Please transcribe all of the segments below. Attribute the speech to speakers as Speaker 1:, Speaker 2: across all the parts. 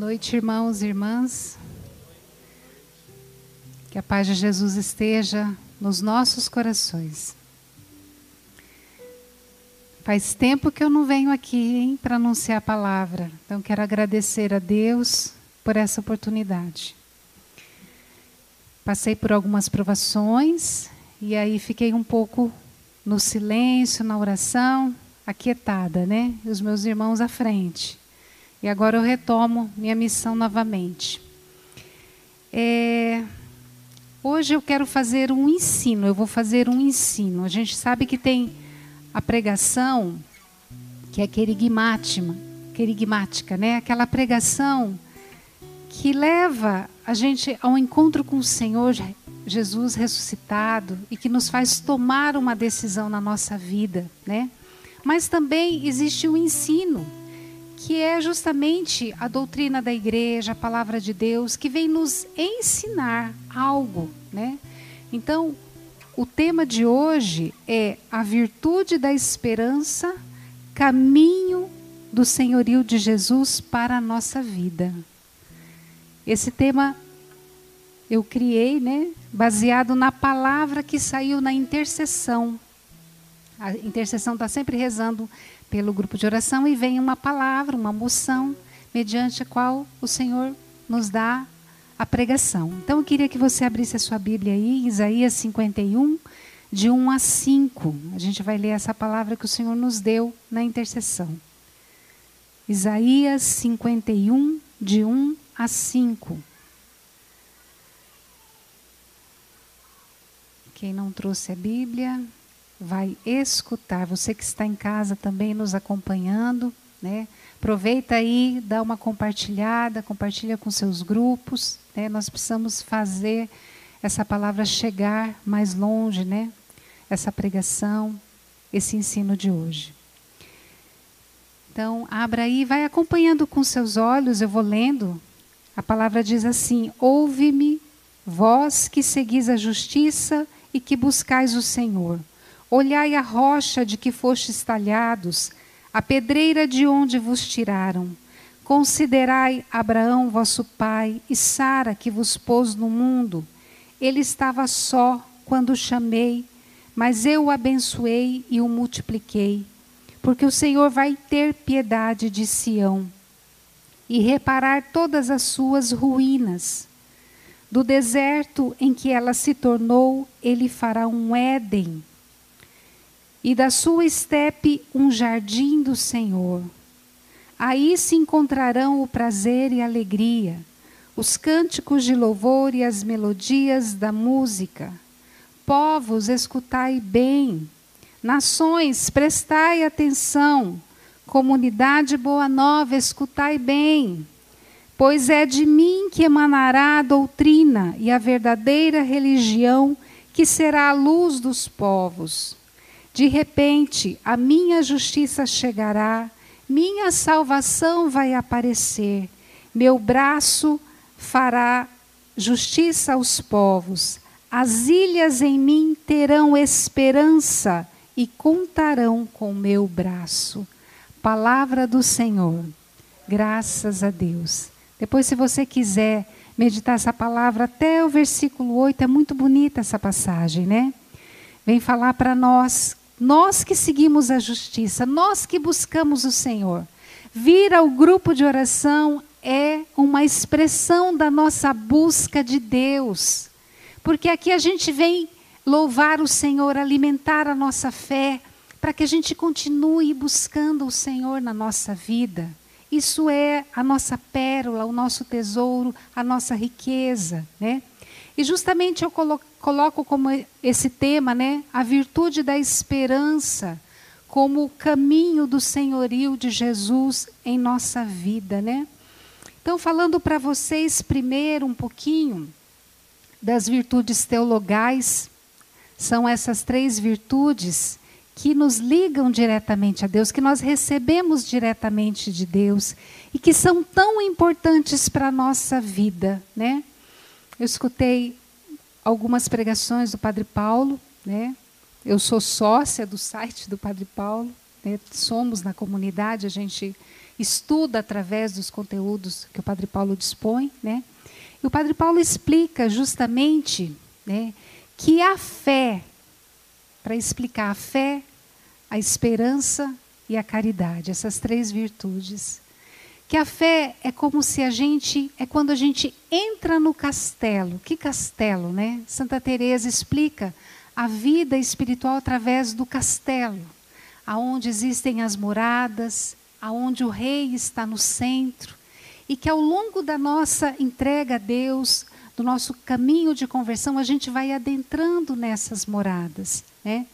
Speaker 1: noite, irmãos e irmãs. Que a paz de Jesus esteja nos nossos corações. Faz tempo que eu não venho aqui para anunciar a palavra, então quero agradecer a Deus por essa oportunidade. Passei por algumas provações e aí fiquei um pouco no silêncio, na oração, aquietada, né? E os meus irmãos à frente. E agora eu retomo minha missão novamente. É, hoje eu quero fazer um ensino, eu vou fazer um ensino. A gente sabe que tem a pregação, que é querigmática, né? aquela pregação que leva a gente ao encontro com o Senhor Jesus ressuscitado e que nos faz tomar uma decisão na nossa vida, né? Mas também existe o ensino que é justamente a doutrina da igreja, a palavra de Deus, que vem nos ensinar algo, né? Então, o tema de hoje é a virtude da esperança, caminho do senhorio de Jesus para a nossa vida. Esse tema eu criei, né, baseado na palavra que saiu na intercessão. A intercessão está sempre rezando pelo grupo de oração e vem uma palavra, uma moção, mediante a qual o Senhor nos dá a pregação. Então eu queria que você abrisse a sua Bíblia aí, Isaías 51, de 1 a 5. A gente vai ler essa palavra que o Senhor nos deu na intercessão. Isaías 51, de 1 a 5. Quem não trouxe a Bíblia, vai escutar. Você que está em casa também nos acompanhando, né? Aproveita aí, dá uma compartilhada, compartilha com seus grupos. Né? Nós precisamos fazer essa palavra chegar mais longe, né? Essa pregação, esse ensino de hoje. Então, abra aí, vai acompanhando com seus olhos, eu vou lendo. A palavra diz assim: Ouve-me, vós que seguis a justiça e que buscais o Senhor. Olhai a rocha de que fostes talhados, a pedreira de onde vos tiraram. Considerai Abraão, vosso pai, e Sara, que vos pôs no mundo. Ele estava só quando o chamei, mas eu o abençoei e o multipliquei. Porque o Senhor vai ter piedade de Sião e reparar todas as suas ruínas. Do deserto em que ela se tornou, ele fará um Éden e da sua estepe um jardim do Senhor. Aí se encontrarão o prazer e a alegria, os cânticos de louvor e as melodias da música. Povos, escutai bem. Nações, prestai atenção. Comunidade Boa Nova, escutai bem. Pois é de mim que emanará a doutrina e a verdadeira religião, que será a luz dos povos. De repente, a minha justiça chegará, minha salvação vai aparecer, meu braço fará justiça aos povos, as ilhas em mim terão esperança e contarão com meu braço. Palavra do Senhor. Graças a Deus. Depois, se você quiser meditar essa palavra até o versículo 8, é muito bonita essa passagem, né? Vem falar para nós nós que seguimos a justiça, nós que buscamos o Senhor. Vir ao grupo de oração é uma expressão da nossa busca de Deus. Porque aqui a gente vem louvar o Senhor, alimentar a nossa fé, para que a gente continue buscando o Senhor na nossa vida. Isso é a nossa pérola, o nosso tesouro, a nossa riqueza, né? E justamente eu colo coloco como esse tema, né, a virtude da esperança como o caminho do senhorio de Jesus em nossa vida, né? Então, falando para vocês primeiro um pouquinho das virtudes teologais, são essas três virtudes que nos ligam diretamente a Deus, que nós recebemos diretamente de Deus e que são tão importantes para a nossa vida, né? Eu escutei algumas pregações do Padre Paulo, né? Eu sou sócia do site do Padre Paulo, né? somos na comunidade, a gente estuda através dos conteúdos que o Padre Paulo dispõe, né? E o Padre Paulo explica justamente, né, que a fé, para explicar a fé, a esperança e a caridade, essas três virtudes, que a fé é como se a gente é quando a gente entra no castelo. Que castelo, né? Santa Teresa explica a vida espiritual através do castelo, aonde existem as moradas, aonde o rei está no centro, e que ao longo da nossa entrega a Deus, do nosso caminho de conversão, a gente vai adentrando nessas moradas, né?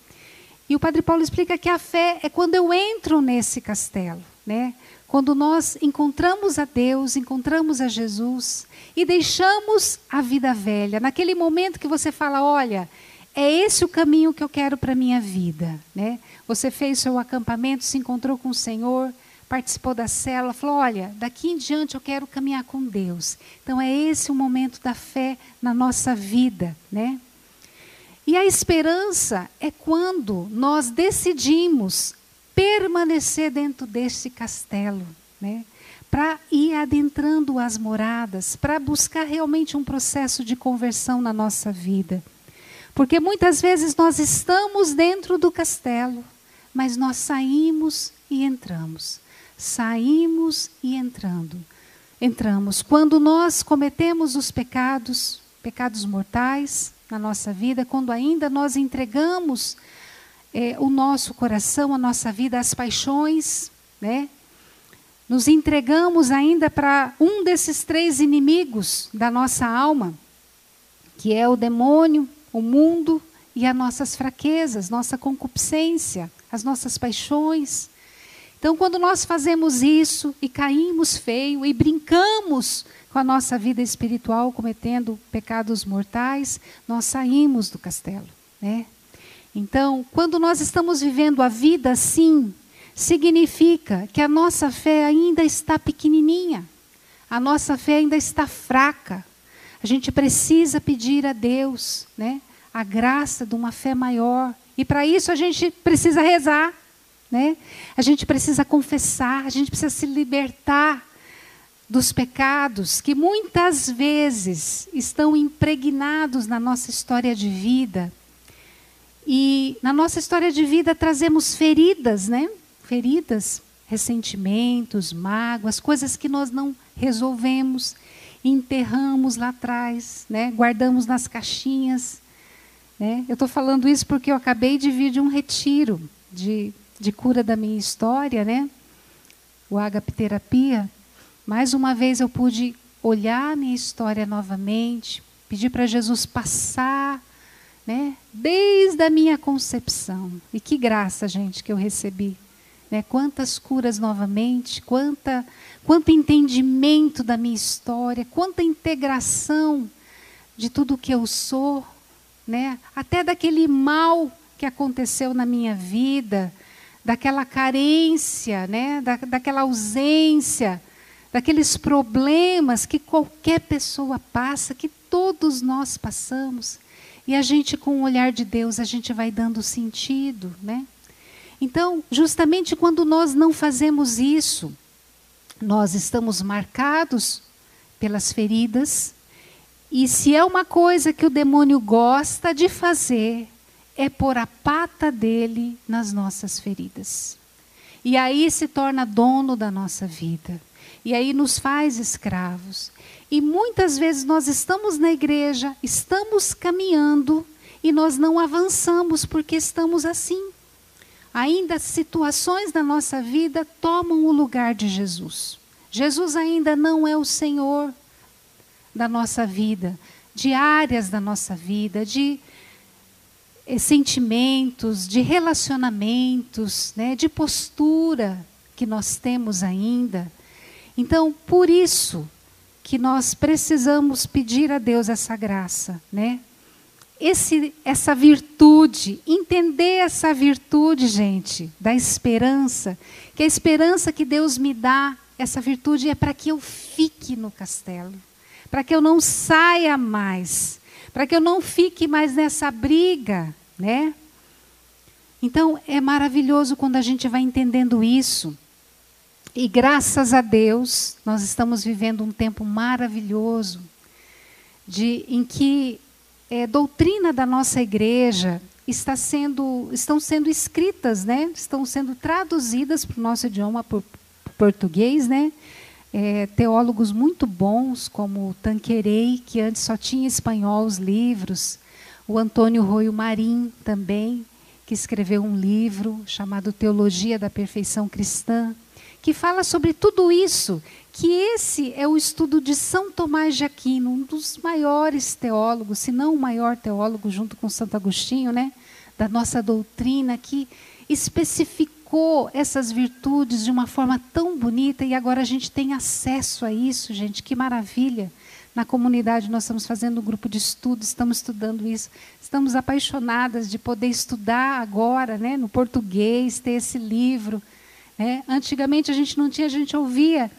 Speaker 1: E o Padre Paulo explica que a fé é quando eu entro nesse castelo, né? Quando nós encontramos a Deus, encontramos a Jesus e deixamos a vida velha, naquele momento que você fala, olha, é esse o caminho que eu quero para a minha vida. Né? Você fez seu acampamento, se encontrou com o Senhor, participou da célula, falou: olha, daqui em diante eu quero caminhar com Deus. Então é esse o momento da fé na nossa vida. Né? E a esperança é quando nós decidimos permanecer dentro desse castelo, né? para ir adentrando as moradas, para buscar realmente um processo de conversão na nossa vida. Porque muitas vezes nós estamos dentro do castelo, mas nós saímos e entramos. Saímos e entrando. Entramos. Quando nós cometemos os pecados, pecados mortais na nossa vida, quando ainda nós entregamos é, o nosso coração, a nossa vida às paixões, né? Nos entregamos ainda para um desses três inimigos da nossa alma, que é o demônio, o mundo e as nossas fraquezas, nossa concupiscência, as nossas paixões. Então, quando nós fazemos isso e caímos feio e brincamos com a nossa vida espiritual, cometendo pecados mortais, nós saímos do castelo, né? Então, quando nós estamos vivendo a vida assim, significa que a nossa fé ainda está pequenininha, a nossa fé ainda está fraca. A gente precisa pedir a Deus, né? a graça de uma fé maior. E para isso a gente precisa rezar, né? A gente precisa confessar, a gente precisa se libertar dos pecados que muitas vezes estão impregnados na nossa história de vida. E na nossa história de vida trazemos feridas, né? Feridas, ressentimentos, mágoas, coisas que nós não resolvemos, enterramos lá atrás, né? Guardamos nas caixinhas né? Eu estou falando isso porque eu acabei de vir de um retiro de, de cura da minha história, né? o Agape Terapia. Mais uma vez eu pude olhar a minha história novamente, pedir para Jesus passar, né? desde a minha concepção. E que graça, gente, que eu recebi. Né? Quantas curas novamente, quanta, quanto entendimento da minha história, quanta integração de tudo que eu sou né? Até daquele mal que aconteceu na minha vida, daquela carência, né? Da, daquela ausência, daqueles problemas que qualquer pessoa passa, que todos nós passamos. E a gente, com o olhar de Deus, a gente vai dando sentido, né? Então, justamente quando nós não fazemos isso, nós estamos marcados pelas feridas, e se é uma coisa que o demônio gosta de fazer, é pôr a pata dele nas nossas feridas. E aí se torna dono da nossa vida. E aí nos faz escravos. E muitas vezes nós estamos na igreja, estamos caminhando e nós não avançamos porque estamos assim. Ainda situações da nossa vida tomam o lugar de Jesus. Jesus ainda não é o Senhor da nossa vida, de áreas da nossa vida, de eh, sentimentos, de relacionamentos, né, de postura que nós temos ainda. Então, por isso que nós precisamos pedir a Deus essa graça, né? Esse, essa virtude, entender essa virtude, gente, da esperança, que a esperança que Deus me dá, essa virtude é para que eu fique no castelo para que eu não saia mais, para que eu não fique mais nessa briga, né? Então é maravilhoso quando a gente vai entendendo isso. E graças a Deus, nós estamos vivendo um tempo maravilhoso de em que é, doutrina da nossa igreja está sendo, estão sendo escritas, né? Estão sendo traduzidas para o nosso idioma por, por português, né? É, teólogos muito bons, como o Tanquerei, que antes só tinha espanhol os livros, o Antônio Roio Marim também, que escreveu um livro chamado Teologia da Perfeição Cristã, que fala sobre tudo isso, que esse é o estudo de São Tomás de Aquino, um dos maiores teólogos, se não o maior teólogo junto com Santo Agostinho, né, da nossa doutrina, que especificou essas virtudes de uma forma tão bonita e agora a gente tem acesso a isso, gente, que maravilha. Na comunidade nós estamos fazendo um grupo de estudo, estamos estudando isso. Estamos apaixonadas de poder estudar agora, né, no português, ter esse livro né? Antigamente a gente não tinha, a gente ouvia,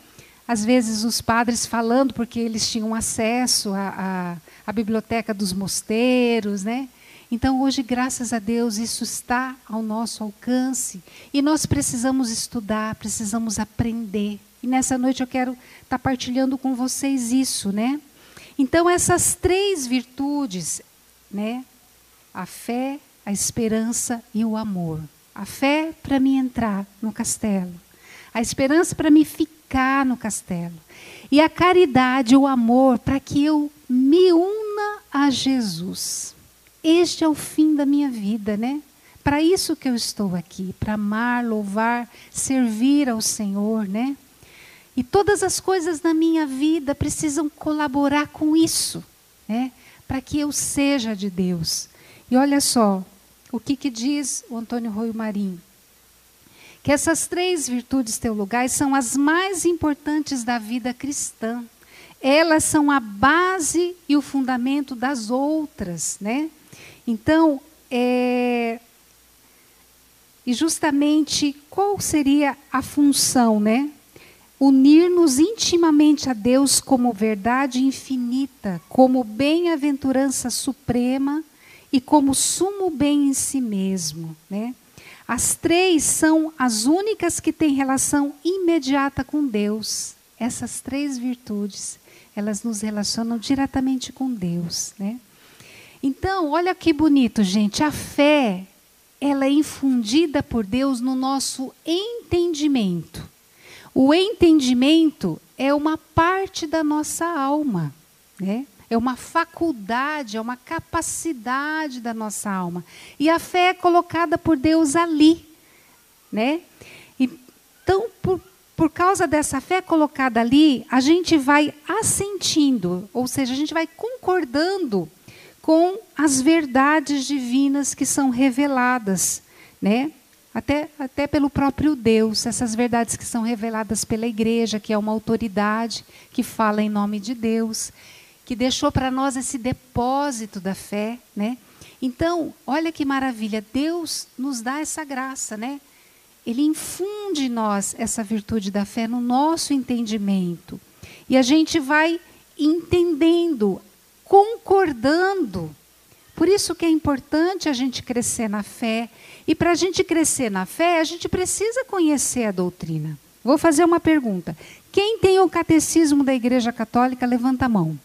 Speaker 1: às vezes, os padres falando, porque eles tinham acesso à, à, à biblioteca dos mosteiros. Né? Então, hoje, graças a Deus, isso está ao nosso alcance. E nós precisamos estudar, precisamos aprender. E nessa noite eu quero estar partilhando com vocês isso, né? Então, essas três virtudes, né? A fé, a esperança e o amor. A fé para me entrar no castelo. A esperança para me ficar no castelo. E a caridade, o amor, para que eu me una a Jesus. Este é o fim da minha vida, né? Para isso que eu estou aqui, para amar, louvar, servir ao Senhor, né? E todas as coisas na minha vida precisam colaborar com isso, né? Para que eu seja de Deus. E olha só, o que, que diz o Antônio Rui Marinho? Que essas três virtudes teologais são as mais importantes da vida cristã. Elas são a base e o fundamento das outras, né? Então, é, e justamente qual seria a função, né? Unir-nos intimamente a Deus como verdade infinita, como bem-aventurança suprema e como sumo bem em si mesmo. Né? As três são as únicas que têm relação imediata com Deus. Essas três virtudes, elas nos relacionam diretamente com Deus. Né? Então, olha que bonito, gente. A fé, ela é infundida por Deus no nosso entendimento. O entendimento é uma parte da nossa alma, né? É uma faculdade, é uma capacidade da nossa alma. E a fé é colocada por Deus ali. Né? Então, por, por causa dessa fé colocada ali, a gente vai assentindo, ou seja, a gente vai concordando com as verdades divinas que são reveladas, né? Até, até pelo próprio Deus, essas verdades que são reveladas pela igreja, que é uma autoridade que fala em nome de Deus que deixou para nós esse depósito da fé, né? Então, olha que maravilha, Deus nos dá essa graça, né? Ele infunde em nós essa virtude da fé no nosso entendimento. E a gente vai entendendo, concordando. Por isso que é importante a gente crescer na fé. E para a gente crescer na fé, a gente precisa conhecer a doutrina. Vou fazer uma pergunta. Quem tem o catecismo da Igreja Católica, levanta a mão.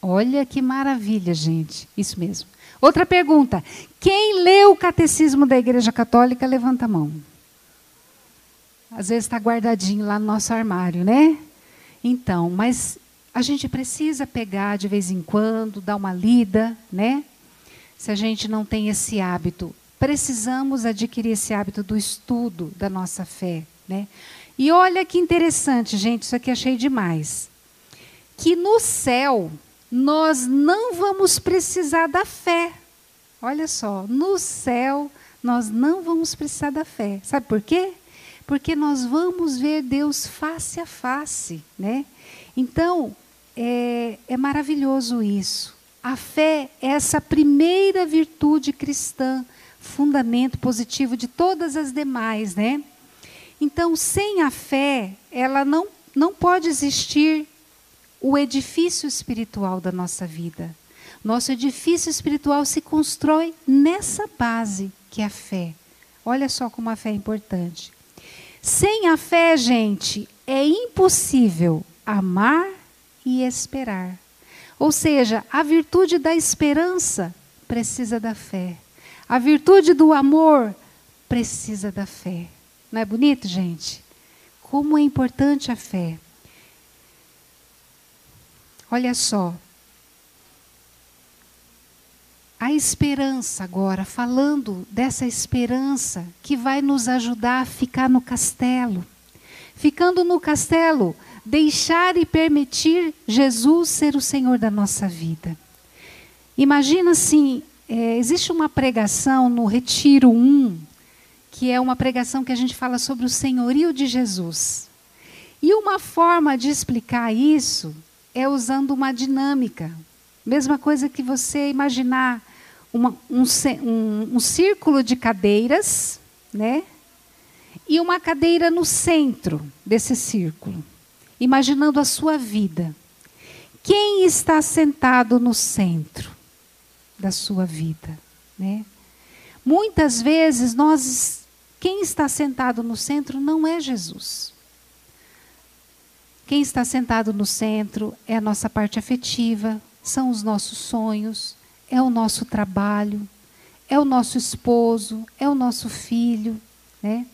Speaker 1: Olha que maravilha, gente. Isso mesmo. Outra pergunta. Quem leu o catecismo da Igreja Católica, levanta a mão. Às vezes está guardadinho lá no nosso armário, né? Então, mas a gente precisa pegar de vez em quando, dar uma lida, né? Se a gente não tem esse hábito, precisamos adquirir esse hábito do estudo da nossa fé, né? E olha que interessante, gente, isso aqui achei demais. Que no céu, nós não vamos precisar da fé. Olha só, no céu nós não vamos precisar da fé. Sabe por quê? Porque nós vamos ver Deus face a face, né? Então, é, é maravilhoso isso. A fé é essa primeira virtude cristã, fundamento positivo de todas as demais, né? Então, sem a fé, ela não, não pode existir o edifício espiritual da nossa vida. Nosso edifício espiritual se constrói nessa base que é a fé. Olha só como a fé é importante. Sem a fé, gente, é impossível amar e esperar. Ou seja, a virtude da esperança precisa da fé. A virtude do amor precisa da fé. Não é bonito, gente? Como é importante a fé. Olha só. A esperança agora, falando dessa esperança que vai nos ajudar a ficar no castelo. Ficando no castelo, deixar e permitir Jesus ser o Senhor da nossa vida. Imagina assim, é, existe uma pregação no Retiro 1, que é uma pregação que a gente fala sobre o senhorio de Jesus. E uma forma de explicar isso é usando uma dinâmica. Mesma coisa que você imaginar uma, um, um, um círculo de cadeiras, né? E uma cadeira no centro desse círculo, imaginando a sua vida. Quem está sentado no centro da sua vida, né? Muitas vezes nós quem está sentado no centro não é Jesus. Quem está sentado no centro é a nossa parte afetiva, são os nossos sonhos, é o nosso trabalho, é o nosso esposo, é o nosso filho, né?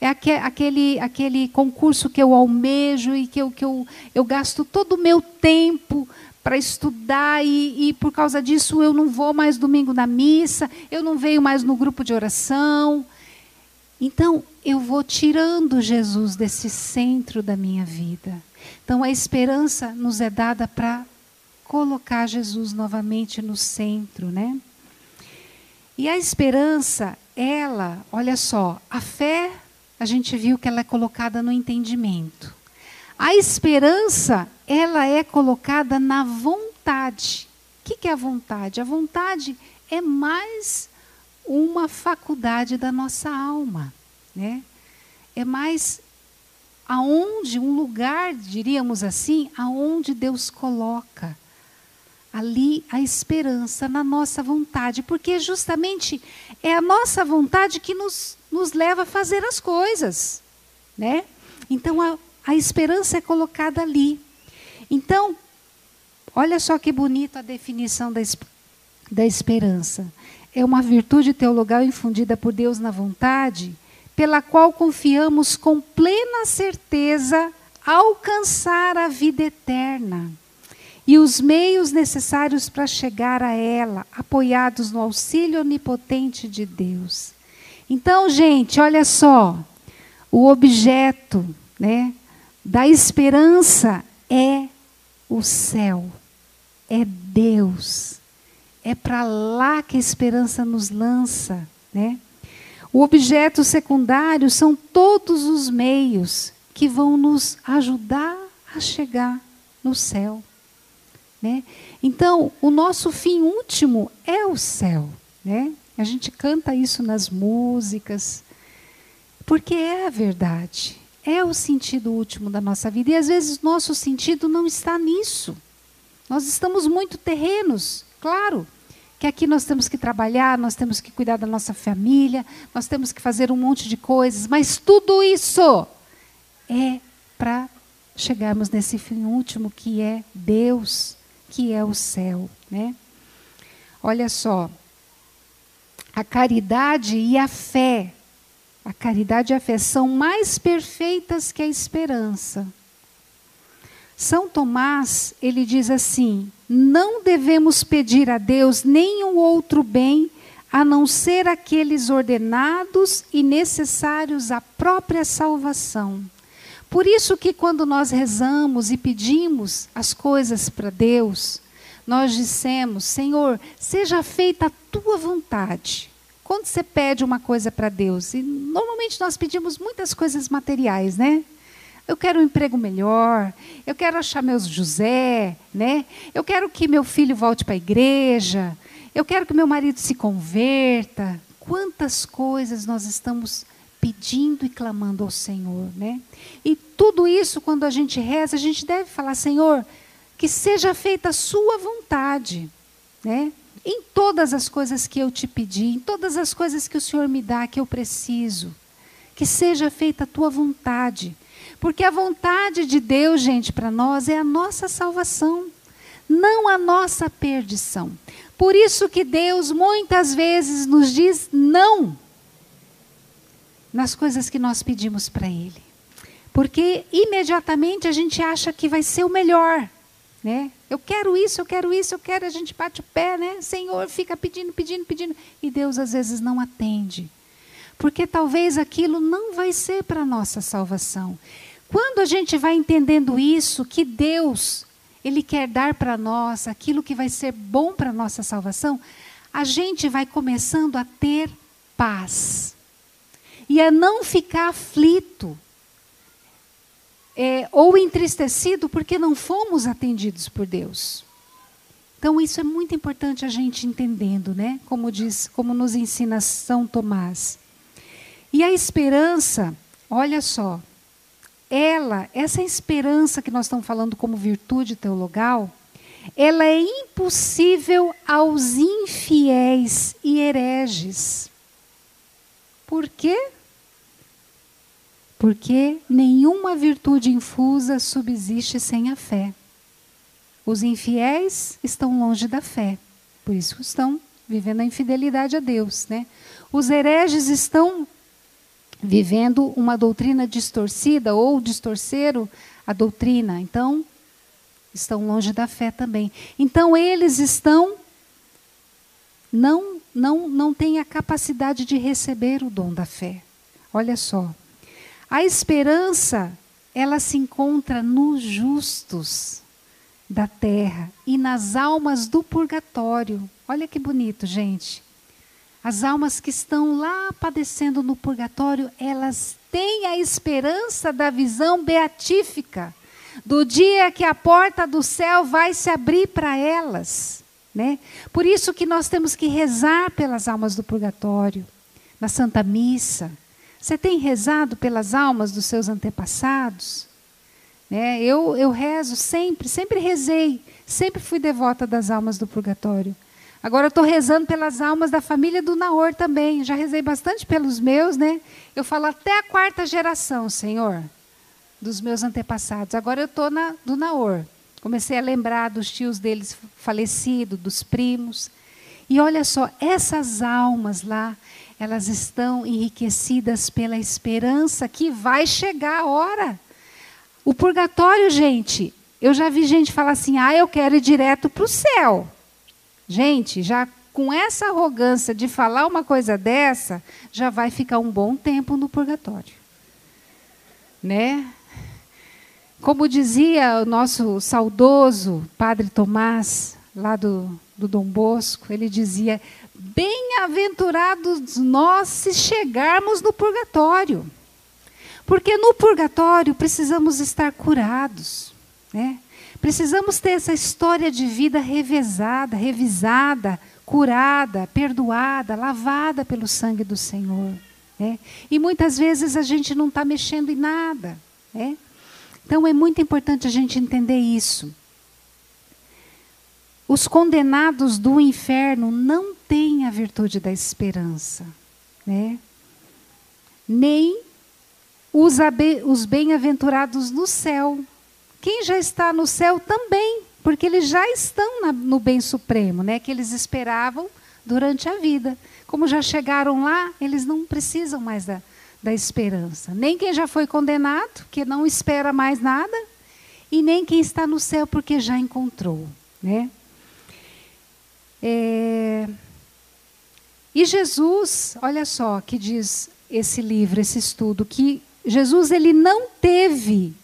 Speaker 1: É aquele, aquele concurso que eu almejo e que eu, que eu, eu gasto todo o meu tempo para estudar e, e, por causa disso eu não vou mais domingo na missa, eu não venho mais no grupo de oração. Então, eu vou tirando Jesus desse centro da minha vida. Então, a esperança nos é dada para colocar Jesus novamente no centro, né? E a esperança, ela, olha só, a fé, a gente viu que ela é colocada no entendimento. A esperança, ela é colocada na vontade. O que é a vontade? A vontade é mais uma faculdade da nossa alma, né? É mais aonde um lugar, diríamos assim, aonde Deus coloca ali a esperança na nossa vontade, porque justamente é a nossa vontade que nos, nos leva a fazer as coisas, né? Então a, a esperança é colocada ali. Então, olha só que bonita a definição da, da esperança é uma virtude teologal infundida por Deus na vontade, pela qual confiamos com plena certeza alcançar a vida eterna e os meios necessários para chegar a ela, apoiados no auxílio onipotente de Deus. Então, gente, olha só, o objeto, né, da esperança é o céu, é Deus. É para lá que a esperança nos lança, né? O objeto secundário são todos os meios que vão nos ajudar a chegar no céu, né? Então, o nosso fim último é o céu, né? A gente canta isso nas músicas, porque é a verdade, é o sentido último da nossa vida. E às vezes nosso sentido não está nisso. Nós estamos muito terrenos, Claro que aqui nós temos que trabalhar, nós temos que cuidar da nossa família, nós temos que fazer um monte de coisas, mas tudo isso é para chegarmos nesse fim último que é Deus, que é o céu, né? Olha só, a caridade e a fé, a caridade e a fé são mais perfeitas que a esperança. São Tomás, ele diz assim: não devemos pedir a Deus nenhum outro bem a não ser aqueles ordenados e necessários à própria salvação. Por isso que quando nós rezamos e pedimos as coisas para Deus, nós dissemos: Senhor, seja feita a tua vontade. Quando você pede uma coisa para Deus, e normalmente nós pedimos muitas coisas materiais, né? Eu quero um emprego melhor, eu quero achar meus José, né? Eu quero que meu filho volte para a igreja, eu quero que meu marido se converta. Quantas coisas nós estamos pedindo e clamando ao Senhor, né? E tudo isso, quando a gente reza, a gente deve falar, Senhor, que seja feita a sua vontade, né? Em todas as coisas que eu te pedi, em todas as coisas que o Senhor me dá, que eu preciso que seja feita a tua vontade. Porque a vontade de Deus, gente, para nós é a nossa salvação, não a nossa perdição. Por isso que Deus muitas vezes nos diz não nas coisas que nós pedimos para Ele. Porque imediatamente a gente acha que vai ser o melhor. Né? Eu quero isso, eu quero isso, eu quero, a gente bate o pé, né? Senhor, fica pedindo, pedindo, pedindo. E Deus às vezes não atende. Porque talvez aquilo não vai ser para a nossa salvação. Quando a gente vai entendendo isso, que Deus, Ele quer dar para nós aquilo que vai ser bom para a nossa salvação, a gente vai começando a ter paz. E a não ficar aflito é, ou entristecido porque não fomos atendidos por Deus. Então isso é muito importante a gente entendendo, né? Como diz, como nos ensina São Tomás. E a esperança, olha só, ela, essa esperança que nós estamos falando como virtude teologal, ela é impossível aos infiéis e hereges. Por quê? Porque nenhuma virtude infusa subsiste sem a fé. Os infiéis estão longe da fé, por isso estão vivendo a infidelidade a Deus, né? Os hereges estão vivendo uma doutrina distorcida ou distorceram a doutrina, então estão longe da fé também. Então eles estão não não não têm a capacidade de receber o dom da fé. Olha só. A esperança, ela se encontra nos justos da terra e nas almas do purgatório. Olha que bonito, gente. As almas que estão lá padecendo no purgatório, elas têm a esperança da visão beatífica, do dia que a porta do céu vai se abrir para elas. Né? Por isso que nós temos que rezar pelas almas do purgatório, na Santa Missa. Você tem rezado pelas almas dos seus antepassados? Né? Eu, eu rezo sempre, sempre rezei, sempre fui devota das almas do purgatório. Agora eu estou rezando pelas almas da família do Naor também. Já rezei bastante pelos meus, né? Eu falo até a quarta geração, Senhor, dos meus antepassados. Agora eu estou na do Naor. Comecei a lembrar dos tios deles falecidos, dos primos. E olha só, essas almas lá, elas estão enriquecidas pela esperança que vai chegar a hora. O purgatório, gente, eu já vi gente falar assim: ah, eu quero ir direto para o céu. Gente, já com essa arrogância de falar uma coisa dessa, já vai ficar um bom tempo no purgatório. Né? Como dizia o nosso saudoso Padre Tomás, lá do, do Dom Bosco, ele dizia: Bem-aventurados nós se chegarmos no purgatório. Porque no purgatório precisamos estar curados, né? Precisamos ter essa história de vida revezada, revisada, curada, perdoada, lavada pelo sangue do Senhor. Né? E muitas vezes a gente não está mexendo em nada. Né? Então é muito importante a gente entender isso. Os condenados do inferno não têm a virtude da esperança, né? nem os, os bem-aventurados no céu. Quem já está no céu também, porque eles já estão na, no bem supremo, né? que eles esperavam durante a vida. Como já chegaram lá, eles não precisam mais da, da esperança. Nem quem já foi condenado, que não espera mais nada, e nem quem está no céu, porque já encontrou. Né? É... E Jesus, olha só que diz esse livro, esse estudo, que Jesus ele não teve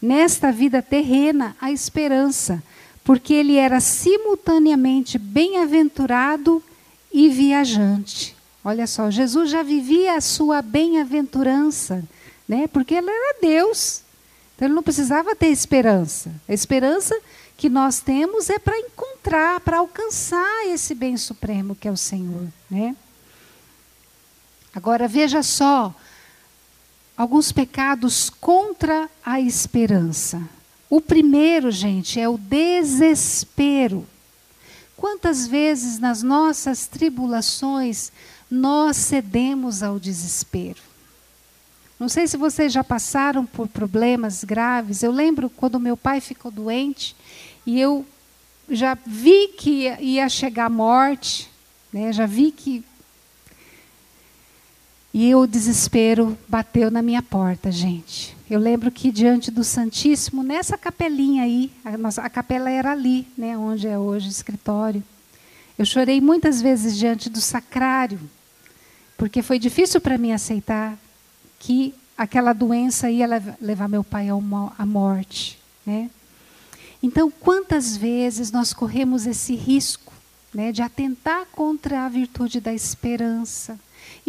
Speaker 1: nesta vida terrena a esperança, porque ele era simultaneamente bem-aventurado e viajante. Olha só, Jesus já vivia a sua bem-aventurança, né? Porque ele era Deus. Então ele não precisava ter esperança. A esperança que nós temos é para encontrar, para alcançar esse bem supremo que é o Senhor, né? Agora veja só alguns pecados contra a esperança. O primeiro, gente, é o desespero. Quantas vezes nas nossas tribulações nós cedemos ao desespero? Não sei se vocês já passaram por problemas graves. Eu lembro quando meu pai ficou doente e eu já vi que ia chegar a morte, né? já vi que. E o desespero bateu na minha porta, gente. Eu lembro que diante do Santíssimo, nessa capelinha aí, a, nossa, a capela era ali, né, onde é hoje o escritório. Eu chorei muitas vezes diante do sacrário, porque foi difícil para mim aceitar que aquela doença ia levar meu pai à morte, né? Então, quantas vezes nós corremos esse risco, né, de atentar contra a virtude da esperança?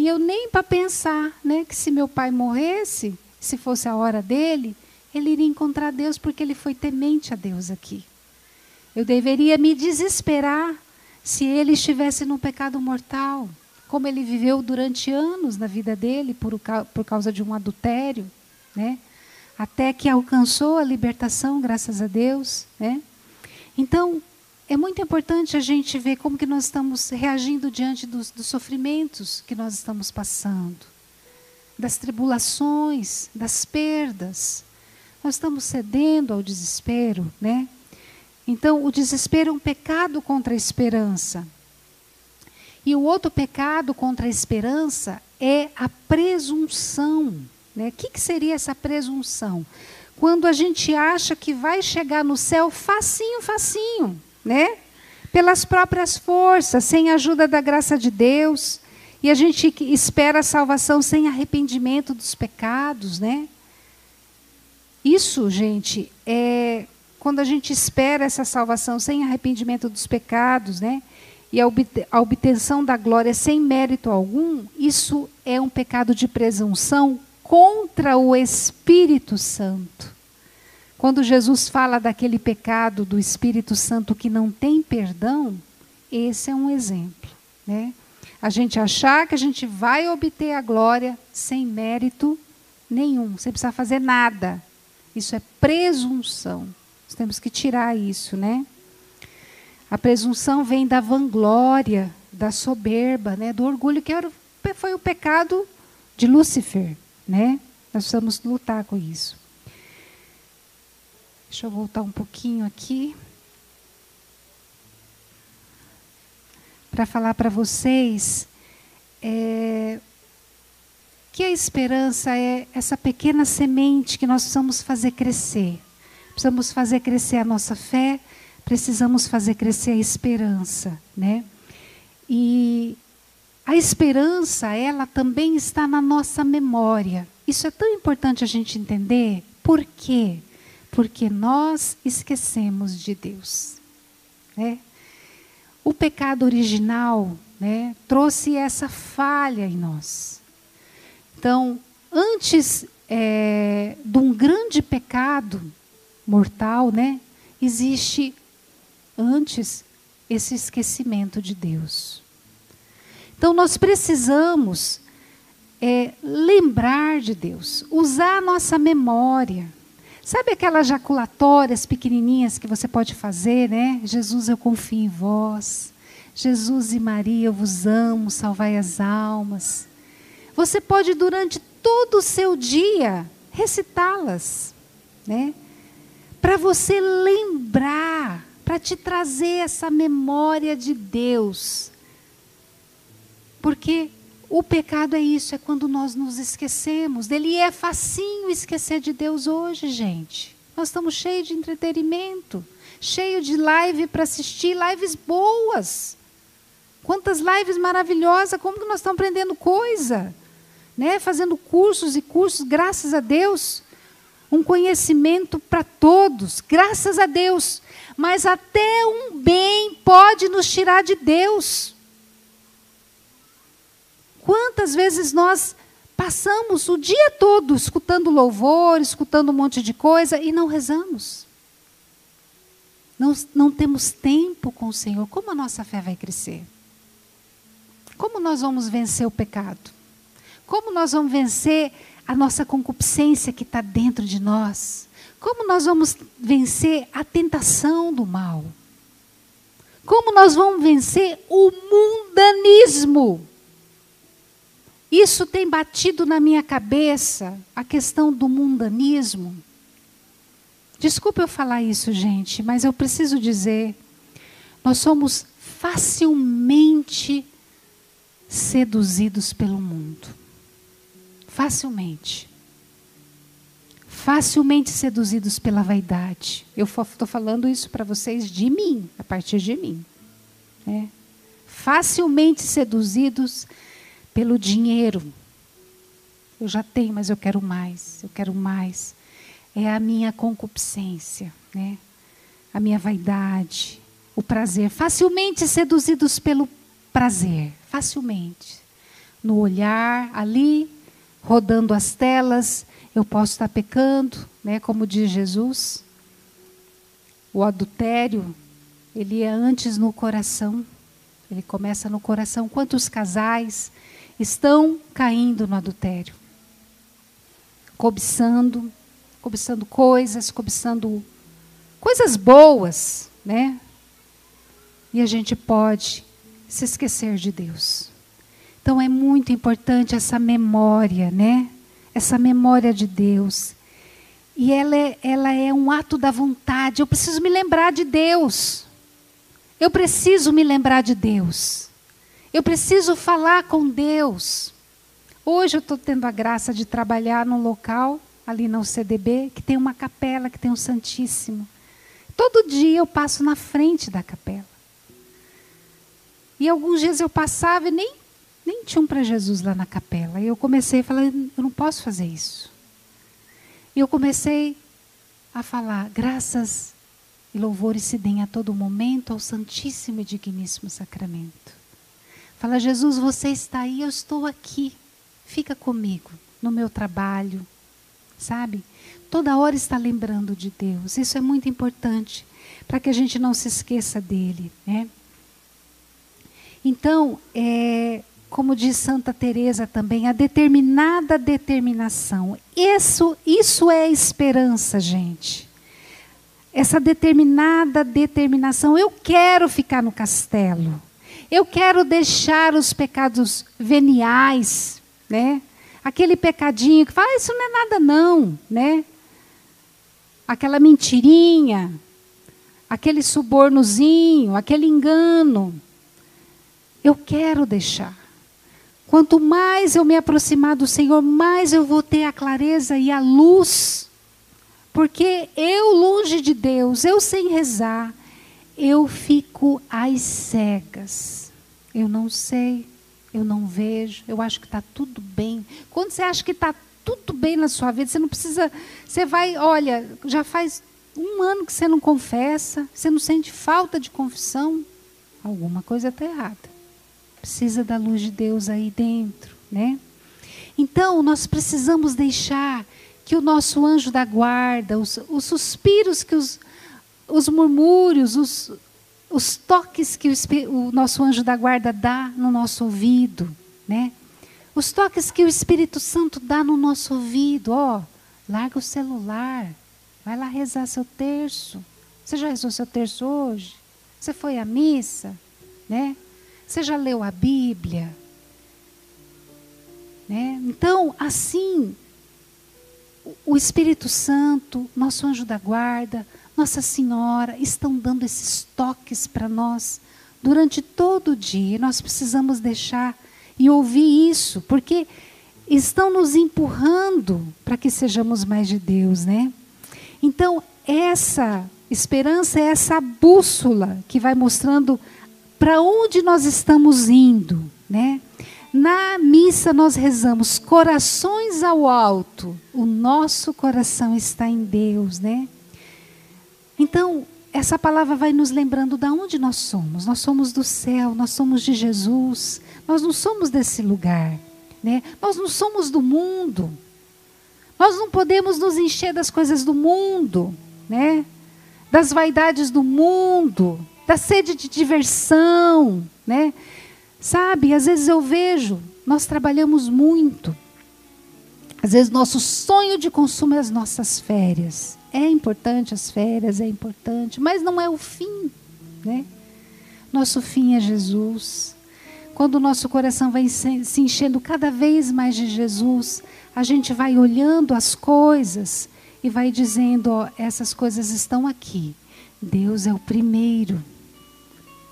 Speaker 1: E eu nem para pensar, né, que se meu pai morresse, se fosse a hora dele, ele iria encontrar Deus porque ele foi temente a Deus aqui. Eu deveria me desesperar se ele estivesse num pecado mortal como ele viveu durante anos na vida dele por, por causa de um adultério, né? até que alcançou a libertação, graças a Deus. Né? Então, é muito importante a gente ver como que nós estamos reagindo diante dos, dos sofrimentos que nós estamos passando, das tribulações, das perdas. Nós estamos cedendo ao desespero, né? Então, o desespero é um pecado contra a esperança. E o outro pecado contra a esperança é a presunção. Né? O que, que seria essa presunção? Quando a gente acha que vai chegar no céu facinho, facinho, né? Pelas próprias forças, sem a ajuda da graça de Deus. E a gente espera a salvação sem arrependimento dos pecados, né? Isso, gente, é quando a gente espera essa salvação sem arrependimento dos pecados, né? e a, obtenção da glória sem mérito algum, isso é um pecado de presunção contra o Espírito Santo. Quando Jesus fala daquele pecado do Espírito Santo que não tem perdão, esse é um exemplo. Né? A gente achar que a gente vai obter a glória sem mérito nenhum, sem precisar fazer nada. Isso é presunção. Nós temos que tirar isso, né? A presunção vem da vanglória, da soberba, né, do orgulho, que foi o pecado de Lúcifer. Né? Nós precisamos lutar com isso. Deixa eu voltar um pouquinho aqui. Para falar para vocês é, que a esperança é essa pequena semente que nós precisamos fazer crescer. Precisamos fazer crescer a nossa fé, precisamos fazer crescer a esperança, né? E a esperança, ela também está na nossa memória. Isso é tão importante a gente entender. Por quê? Porque nós esquecemos de Deus. Né? O pecado original né, trouxe essa falha em nós. Então, antes é, de um grande pecado mortal, né, existe antes esse esquecimento de Deus. Então nós precisamos é, lembrar de Deus, usar a nossa memória. Sabe aquelas jaculatórias pequenininhas que você pode fazer, né? Jesus, eu confio em vós. Jesus e Maria, eu vos amo, salvai as almas. Você pode, durante todo o seu dia, recitá-las, né? Para você lembrar para te trazer essa memória de Deus. Porque o pecado é isso, é quando nós nos esquecemos dele. E é facinho esquecer de Deus hoje, gente. Nós estamos cheios de entretenimento, cheio de live para assistir, lives boas. Quantas lives maravilhosas, como que nós estamos aprendendo coisa, né? Fazendo cursos e cursos, graças a Deus. Um conhecimento para todos, graças a Deus mas até um bem pode nos tirar de Deus. Quantas vezes nós passamos o dia todo escutando louvor, escutando um monte de coisa e não rezamos? Não, não temos tempo com o Senhor. Como a nossa fé vai crescer? Como nós vamos vencer o pecado? Como nós vamos vencer a nossa concupiscência que está dentro de nós? Como nós vamos vencer a tentação do mal? Como nós vamos vencer o mundanismo? Isso tem batido na minha cabeça, a questão do mundanismo. Desculpe eu falar isso, gente, mas eu preciso dizer: nós somos facilmente seduzidos pelo mundo. Facilmente. Facilmente seduzidos pela vaidade. Eu estou falando isso para vocês de mim, a partir de mim. Né? Facilmente seduzidos pelo dinheiro. Eu já tenho, mas eu quero mais, eu quero mais. É a minha concupiscência, né? a minha vaidade, o prazer. Facilmente seduzidos pelo prazer, facilmente. No olhar, ali, rodando as telas, eu posso estar pecando, né? como diz Jesus. O adultério, ele é antes no coração. Ele começa no coração. Quantos casais estão caindo no adultério? Cobiçando, cobiçando coisas, cobiçando coisas boas, né? E a gente pode se esquecer de Deus. Então é muito importante essa memória, né? Essa memória de Deus. E ela é, ela é um ato da vontade. Eu preciso me lembrar de Deus. Eu preciso me lembrar de Deus. Eu preciso falar com Deus. Hoje eu estou tendo a graça de trabalhar num local, ali no CDB, que tem uma capela, que tem um Santíssimo. Todo dia eu passo na frente da capela. E alguns dias eu passava e nem, nem tinha um para Jesus lá na capela. E eu comecei a falar, eu não posso fazer isso. E eu comecei a falar, graças e louvores se deem a todo momento ao Santíssimo e Digníssimo Sacramento. Fala, Jesus, você está aí, eu estou aqui. Fica comigo no meu trabalho, sabe? Toda hora está lembrando de Deus. Isso é muito importante para que a gente não se esqueça dele, né? Então, é, como diz Santa Teresa também, a determinada determinação. Isso, isso é esperança, gente. Essa determinada determinação. Eu quero ficar no castelo. Eu quero deixar os pecados veniais, né? Aquele pecadinho que fala, ah, isso não é nada não, né? Aquela mentirinha, aquele subornozinho, aquele engano. Eu quero deixar. Quanto mais eu me aproximar do Senhor, mais eu vou ter a clareza e a luz. Porque eu, longe de Deus, eu sem rezar, eu fico às cegas. Eu não sei, eu não vejo, eu acho que está tudo bem. Quando você acha que está tudo bem na sua vida, você não precisa. Você vai, olha, já faz um ano que você não confessa, você não sente falta de confissão, alguma coisa está errada. Precisa da luz de Deus aí dentro, né? Então, nós precisamos deixar que o nosso anjo da guarda, os, os suspiros que os, os murmúrios, os, os toques que o, o nosso anjo da guarda dá no nosso ouvido, né? Os toques que o Espírito Santo dá no nosso ouvido, ó, larga o celular, vai lá rezar seu terço. Você já rezou seu terço hoje? Você foi à missa, né? Você já leu a Bíblia? Né? Então, assim, o Espírito Santo, nosso anjo da guarda, Nossa Senhora estão dando esses toques para nós durante todo o dia. Nós precisamos deixar e ouvir isso, porque estão nos empurrando para que sejamos mais de Deus, né? Então, essa esperança é essa bússola que vai mostrando para onde nós estamos indo, né? Na missa nós rezamos corações ao alto. O nosso coração está em Deus, né? Então, essa palavra vai nos lembrando de onde nós somos. Nós somos do céu, nós somos de Jesus. Nós não somos desse lugar, né? Nós não somos do mundo. Nós não podemos nos encher das coisas do mundo, né? Das vaidades do mundo, da sede de diversão, né? Sabe, às vezes eu vejo, nós trabalhamos muito. Às vezes nosso sonho de consumo é as nossas férias. É importante as férias, é importante, mas não é o fim, né? Nosso fim é Jesus. quando o nosso coração vai se enchendo cada vez mais de Jesus, a gente vai olhando as coisas e vai dizendo: ó, essas coisas estão aqui. Deus é o primeiro.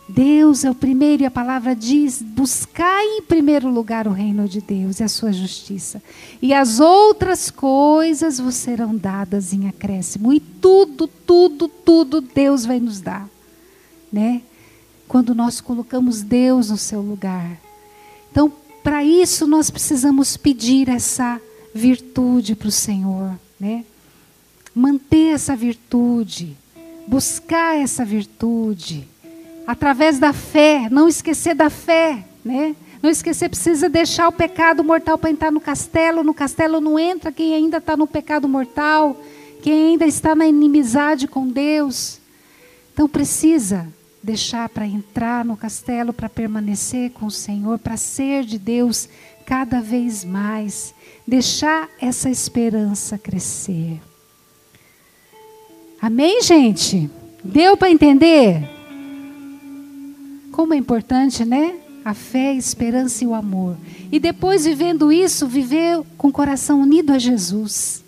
Speaker 1: Deus é o primeiro, e a palavra diz: buscai em primeiro lugar o reino de Deus e a sua justiça. E as outras coisas vos serão dadas em acréscimo. E tudo, tudo, tudo Deus vai nos dar. Né? Quando nós colocamos Deus no seu lugar. Então, para isso, nós precisamos pedir essa virtude para o Senhor. Né? Manter essa virtude, buscar essa virtude através da fé, não esquecer da fé, né? Não esquecer, precisa deixar o pecado mortal para entrar no castelo. No castelo não entra quem ainda está no pecado mortal, quem ainda está na inimizade com Deus. Então precisa deixar para entrar no castelo, para permanecer com o Senhor, para ser de Deus cada vez mais. Deixar essa esperança crescer. Amém, gente? Deu para entender? Como é importante, né? A fé, a esperança e o amor. E depois, vivendo isso, viver com o coração unido a Jesus.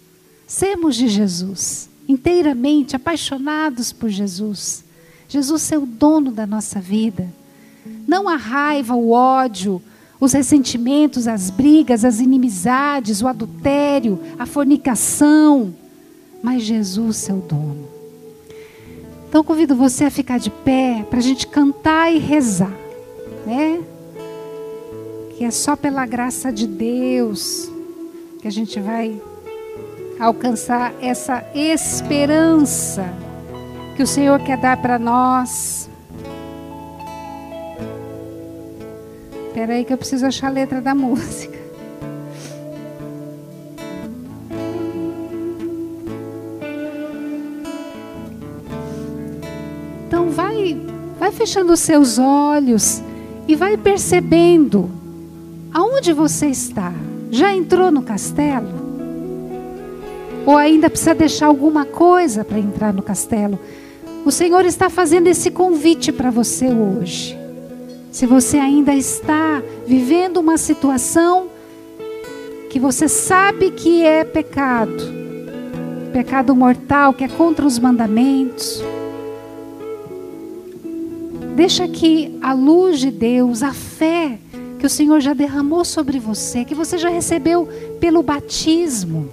Speaker 1: Sermos de Jesus, inteiramente apaixonados por Jesus. Jesus ser o dono da nossa vida. Não a raiva, o ódio, os ressentimentos, as brigas, as inimizades, o adultério, a fornicação, mas Jesus ser o dono. Então convido você a ficar de pé para a gente cantar e rezar, né? Que é só pela graça de Deus que a gente vai alcançar essa esperança que o Senhor quer dar para nós. Espera aí que eu preciso achar a letra da música. Vai fechando os seus olhos e vai percebendo aonde você está. Já entrou no castelo? Ou ainda precisa deixar alguma coisa para entrar no castelo? O Senhor está fazendo esse convite para você hoje. Se você ainda está vivendo uma situação que você sabe que é pecado, pecado mortal, que é contra os mandamentos, Deixa que a luz de Deus, a fé que o Senhor já derramou sobre você, que você já recebeu pelo batismo,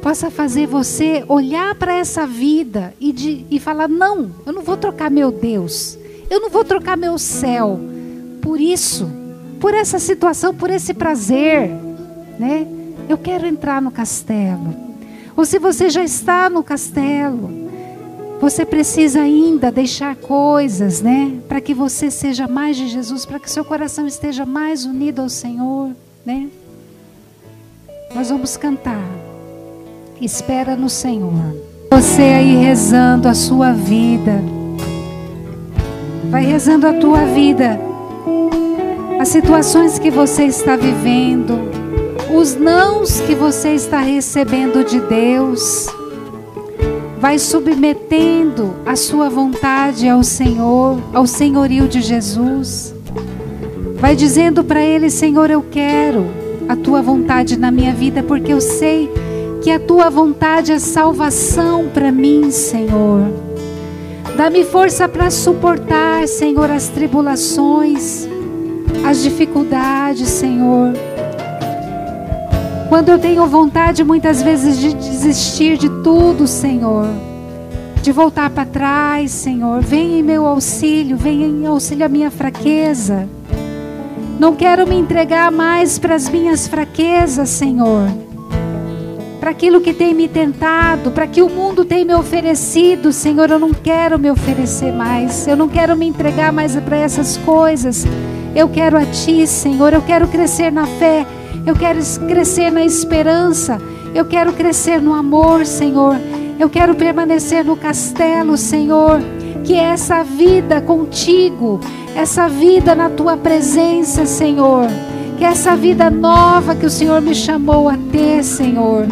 Speaker 1: possa fazer você olhar para essa vida e, de, e falar: não, eu não vou trocar meu Deus, eu não vou trocar meu céu por isso, por essa situação, por esse prazer, né? Eu quero entrar no castelo. Ou se você já está no castelo, você precisa ainda deixar coisas, né? Para que você seja mais de Jesus, para que seu coração esteja mais unido ao Senhor, né? Nós vamos cantar. Espera no Senhor. Você aí rezando a sua vida. Vai rezando a tua vida. As situações que você está vivendo. Os nãos que você está recebendo de Deus vai submetendo a sua vontade ao Senhor, ao senhorio de Jesus. Vai dizendo para Ele: Senhor, eu quero a tua vontade na minha vida, porque eu sei que a tua vontade é salvação para mim, Senhor. Dá-me força para suportar, Senhor, as tribulações, as dificuldades, Senhor. Quando eu tenho vontade muitas vezes de desistir de tudo, Senhor, de voltar para trás, Senhor, vem em meu auxílio, vem em auxílio à minha fraqueza. Não quero me entregar mais para as minhas fraquezas, Senhor. Para aquilo que tem me tentado, para que o mundo tem me oferecido, Senhor, eu não quero me oferecer mais. Eu não quero me entregar mais para essas coisas. Eu quero a Ti, Senhor. Eu quero crescer na fé. Eu quero crescer na esperança. Eu quero crescer no amor, Senhor. Eu quero permanecer no castelo, Senhor. Que é essa vida contigo, essa vida na tua presença, Senhor. Que é essa vida nova que o Senhor me chamou a ter, Senhor.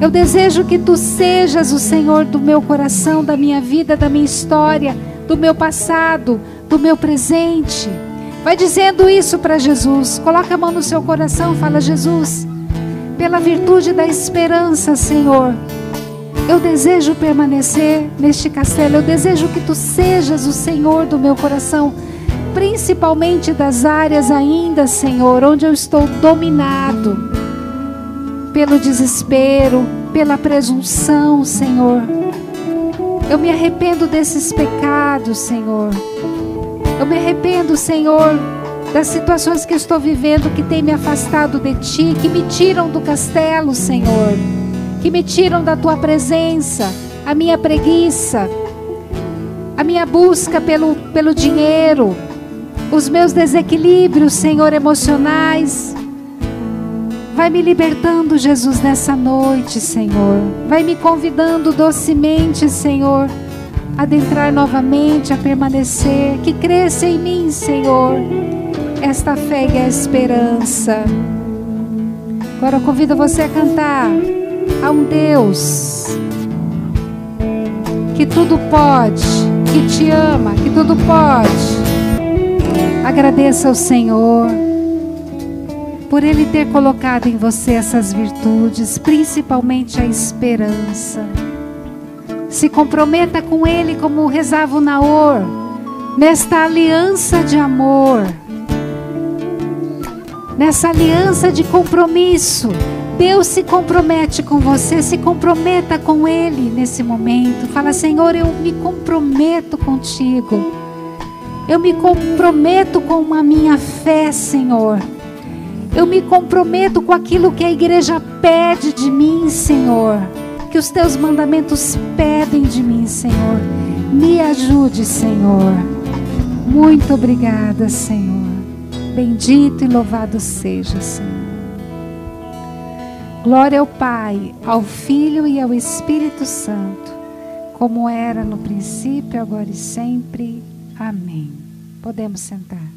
Speaker 1: Eu desejo que tu sejas o Senhor do meu coração, da minha vida, da minha história, do meu passado, do meu presente. Vai dizendo isso para Jesus. Coloca a mão no seu coração, fala Jesus, pela virtude da esperança, Senhor. Eu desejo permanecer neste castelo. Eu desejo que tu sejas o Senhor do meu coração, principalmente das áreas ainda, Senhor, onde eu estou dominado pelo desespero, pela presunção, Senhor. Eu me arrependo desses pecados, Senhor. Eu me arrependo, Senhor, das situações que estou vivendo que tem me afastado de Ti, que me tiram do castelo, Senhor, que me tiram da Tua presença, a minha preguiça, a minha busca pelo, pelo dinheiro, os meus desequilíbrios, Senhor, emocionais. Vai me libertando, Jesus, nessa noite, Senhor. Vai me convidando docemente, Senhor, adentrar novamente, a permanecer. Que cresça em mim, Senhor, esta fé e a esperança. Agora eu convido você a cantar a um Deus que tudo pode, que te ama, que tudo pode. Agradeça ao Senhor por Ele ter colocado em você essas virtudes, principalmente a esperança. Se comprometa com Ele como rezava o Naor, nesta aliança de amor, nessa aliança de compromisso. Deus se compromete com você, se comprometa com Ele nesse momento. Fala, Senhor, eu me comprometo contigo. Eu me comprometo com a minha fé, Senhor. Eu me comprometo com aquilo que a igreja pede de mim, Senhor. Que os teus mandamentos pedem de mim, Senhor. Me ajude, Senhor. Muito obrigada, Senhor. Bendito e louvado seja, Senhor. Glória ao Pai, ao Filho e ao Espírito Santo, como era no princípio, agora e sempre. Amém. Podemos sentar.